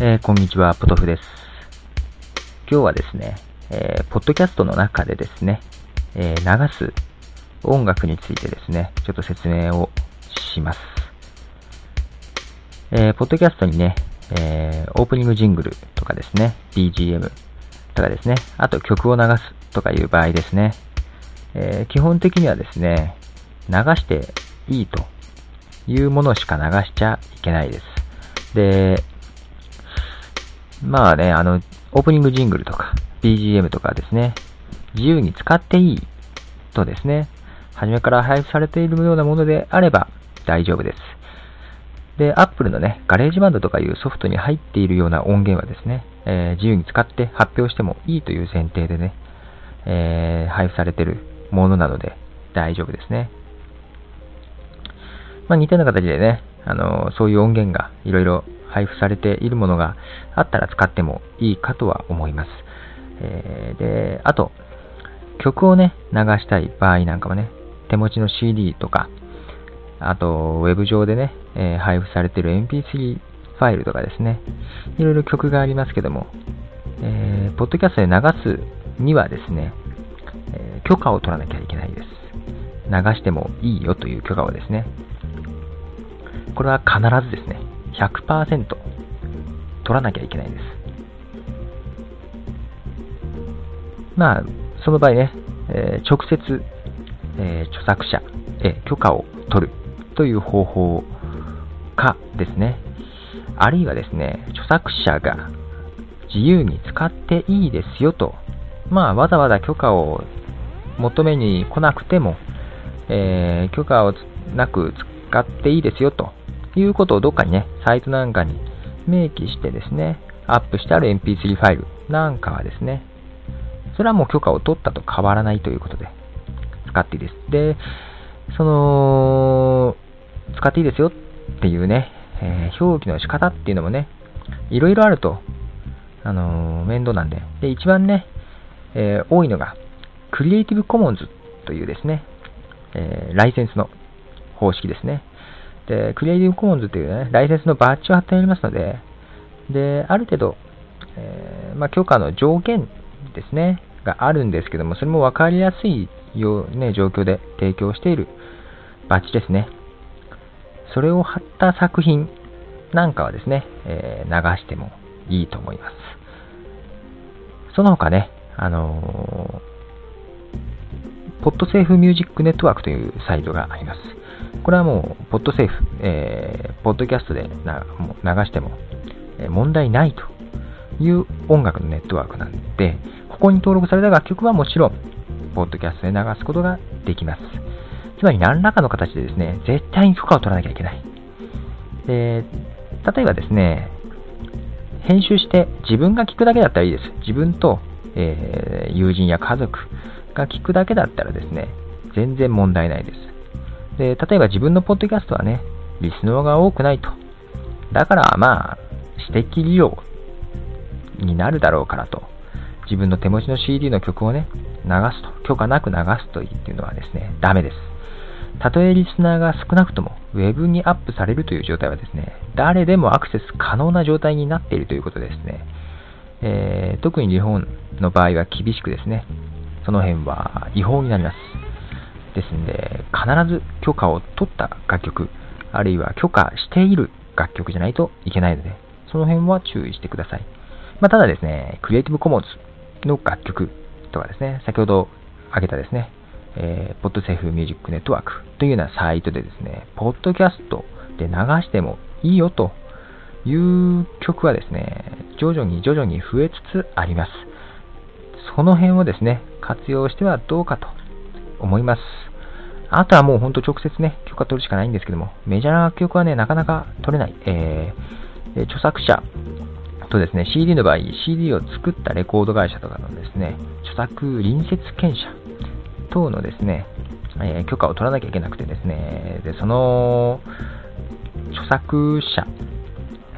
えー、こんにちは、ポトフです。今日はですね、えー、ポッドキャストの中でですね、えー、流す音楽についてですね、ちょっと説明をします。えー、ポッドキャストにね、えー、オープニングジングルとかですね、BGM とかですね、あと曲を流すとかいう場合ですね、えー、基本的にはですね、流していいというものしか流しちゃいけないです。で、まあね、あの、オープニングジングルとか、BGM とかですね、自由に使っていいとですね、初めから配布されているようなものであれば大丈夫です。で、Apple のね、ガレージバンドとかいうソフトに入っているような音源はですね、えー、自由に使って発表してもいいという前提でね、えー、配布されているものなので大丈夫ですね。まあ、似たような形でね、あのそういう音源がいろいろ配布されているものがあったら使ってもいいかとは思います。えー、で、あと、曲をね、流したい場合なんかはね、手持ちの CD とか、あと、ウェブ上でね、えー、配布されている MP3 ファイルとかですね、いろいろ曲がありますけども、えー、ポッドキャストで流すにはですね、えー、許可を取らなきゃいけないです。流してもいいよという許可をですね。これは必ずですね、100%取らなきゃいけないんです。まあ、その場合ね、えー、直接、えー、著作者、え、許可を取るという方法かですね。あるいはですね、著作者が自由に使っていいですよと、まあ、わざわざ許可を求めに来なくても、えー、許可をなく使っていいですよということをどっかにね、サイトなんかに明記してですね、アップしてある MP3 ファイルなんかはですね、それはもう許可を取ったと変わらないということで、使っていいです。で、その、使っていいですよっていうね、えー、表記の仕方っていうのもね、いろいろあると、あのー、面倒なんで。で、一番ね、えー、多いのが、クリエイティブコモンズというですね、えライセンスの方式ですね。で、クリエイティブコモンズというね、ライセンスのバッジを貼ってありますので、で、ある程度、えー、まあ、許可の条件ですね、があるんですけども、それも分かりやすいよう、ね、状況で提供しているバッジですね。それを貼った作品なんかはですね、えー、流してもいいと思います。その他ね、あのー、ポッドセーフミュージックネットワークというサイトがあります。これはもう、ポッドセーフ、えー、ポッドキャストでな流しても、問題ないという音楽のネットワークなんで、ここに登録された楽曲はもちろん、ポッドキャストで流すことができます。つまり何らかの形でですね、絶対に許可を取らなきゃいけない。で、例えばですね、編集して自分が聞くだけだったらいいです。自分と、えー、友人や家族が聞くだけだったらですね、全然問題ないです。で、例えば自分のポッドキャストはね、リスナーが多くないと。だからまあ、私的利用になるだろうからと。自分の手持ちの CD の曲をね、流すと。許可なく流すというのはですね、ダメです。たとえリスナーが少なくとも Web にアップされるという状態はですね、誰でもアクセス可能な状態になっているということですね。えー、特に日本の場合は厳しくですね、その辺は違法になります。ですんで、必ず許可を取った楽曲、あるいは許可している楽曲じゃないといけないので、その辺は注意してください。まあ、ただですね、クリエイティブコモンズの楽曲とかですね、先ほど挙げたですね、えー、ポッドセーフミュージックネットワークというようなサイトでですね、ポッドキャストで流してもいいよという曲はですね、徐々に徐々に増えつつあります。その辺をですね、活用してはどうかと思います。あとはもうほんと直接ね、許可取るしかないんですけども、メジャーな楽曲はね、なかなか取れない。えー、著作者とですね、CD の場合、CD を作ったレコード会社とかのですね、著作隣接権者等のですね、えー、許可を取らなきゃいけなくてですね、で、その、著作者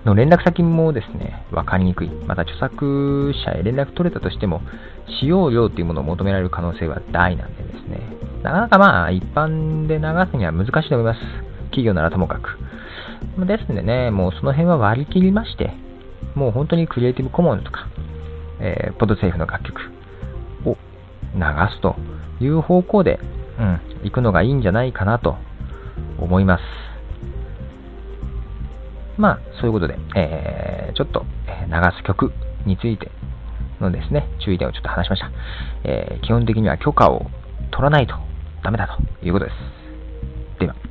の連絡先もですね、わかりにくい。また著作者へ連絡取れたとしても、使用料というものを求められる可能性は大なんでですね、なかなかまあ、一般で流すには難しいと思います。企業ならともかく。ですんでね、もうその辺は割り切りまして、もう本当にクリエイティブコモンズとか、えー、ポッドセーフの楽曲を流すという方向で、うん、行くのがいいんじゃないかなと思います。まあ、そういうことで、えー、ちょっと、流す曲についてのですね、注意点をちょっと話しました。えー、基本的には許可を取らないとダメだということです。では。